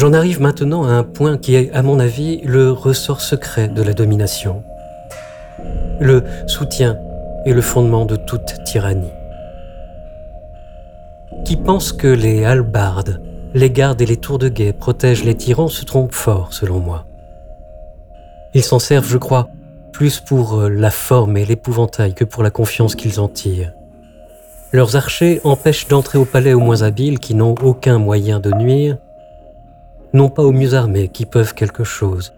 J'en arrive maintenant à un point qui est, à mon avis, le ressort secret de la domination. Le soutien est le fondement de toute tyrannie. Qui pense que les halbardes, les gardes et les tours de guet protègent les tyrans se trompe fort, selon moi. Ils s'en servent, je crois, plus pour euh, la forme et l'épouvantail que pour la confiance qu'ils en tirent. Leurs archers empêchent d'entrer au palais aux moins habiles qui n'ont aucun moyen de nuire, non pas aux mieux armés qui peuvent quelque chose.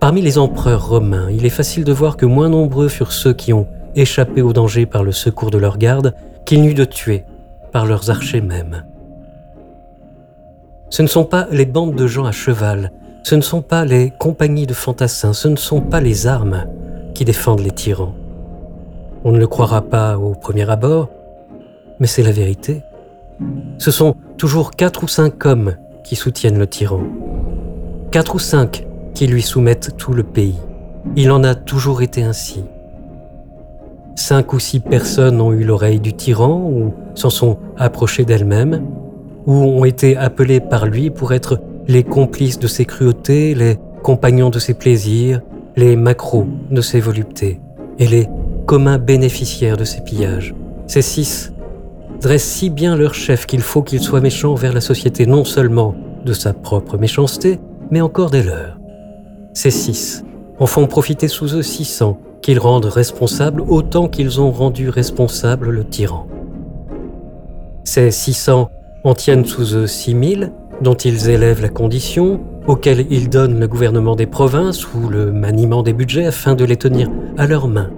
Parmi les empereurs romains, il est facile de voir que moins nombreux furent ceux qui ont échappé au danger par le secours de leurs gardes qu'il n'y eut de tués par leurs archers mêmes. Ce ne sont pas les bandes de gens à cheval, ce ne sont pas les compagnies de fantassins, ce ne sont pas les armes qui défendent les tyrans. On ne le croira pas au premier abord, mais c'est la vérité. Ce sont toujours quatre ou cinq hommes qui soutiennent le tyran. Quatre ou cinq qui lui soumettent tout le pays. Il en a toujours été ainsi. Cinq ou six personnes ont eu l'oreille du tyran ou s'en sont approchées d'elles-mêmes, ou ont été appelées par lui pour être les complices de ses cruautés, les compagnons de ses plaisirs, les macros de ses voluptés, et les communs bénéficiaires de ses pillages. Ces six dressent si bien leur chef qu'il faut qu'il soit méchant vers la société non seulement de sa propre méchanceté, mais encore des leurs. Ces six en font profiter sous eux six cents qu'ils rendent responsables autant qu'ils ont rendu responsable le tyran. Ces six cents en tiennent sous eux six mille, dont ils élèvent la condition, auxquels ils donnent le gouvernement des provinces ou le maniement des budgets afin de les tenir à leurs mains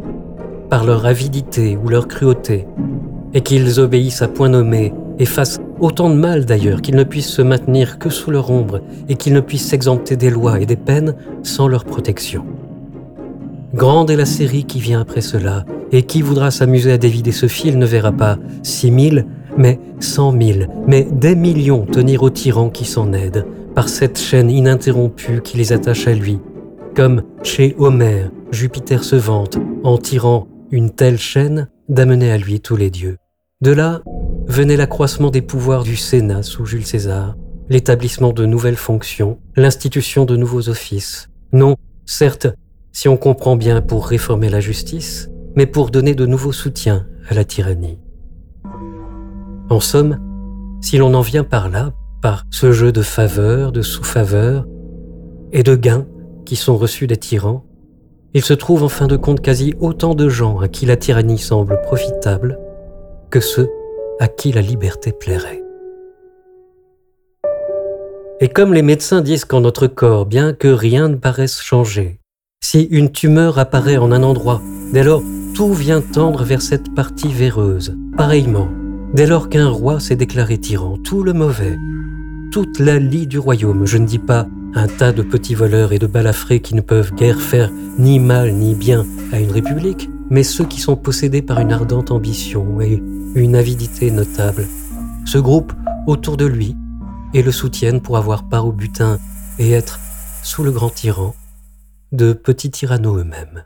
par leur avidité ou leur cruauté, et qu'ils obéissent à point nommé et fassent autant de mal d'ailleurs qu'ils ne puissent se maintenir que sous leur ombre et qu'ils ne puissent s'exempter des lois et des peines sans leur protection. Grande est la série qui vient après cela, et qui voudra s'amuser à dévider ce fil ne verra pas six mille, mais cent mille, mais des millions tenir au tyran qui s'en aide, par cette chaîne ininterrompue qui les attache à lui, comme chez Homère, Jupiter se vante, en tirant une telle chaîne d'amener à lui tous les dieux. De là venait l'accroissement des pouvoirs du Sénat sous Jules César, l'établissement de nouvelles fonctions, l'institution de nouveaux offices. Non, certes, si on comprend bien pour réformer la justice, mais pour donner de nouveaux soutiens à la tyrannie. En somme, si l'on en vient par là, par ce jeu de faveurs, de sous-faveurs et de gains qui sont reçus des tyrans, il se trouve en fin de compte quasi autant de gens à qui la tyrannie semble profitable que ceux à qui la liberté plairait. Et comme les médecins disent qu'en notre corps, bien que rien ne paraisse changer, si une tumeur apparaît en un endroit, dès lors tout vient tendre vers cette partie véreuse. Pareillement, dès lors qu'un roi s'est déclaré tyran, tout le mauvais, toute la lie du royaume, je ne dis pas un tas de petits voleurs et de balafrés qui ne peuvent guère faire ni mal ni bien à une république, mais ceux qui sont possédés par une ardente ambition et une avidité notable, se groupent autour de lui et le soutiennent pour avoir part au butin et être, sous le grand tyran, de petits tyrannos eux-mêmes.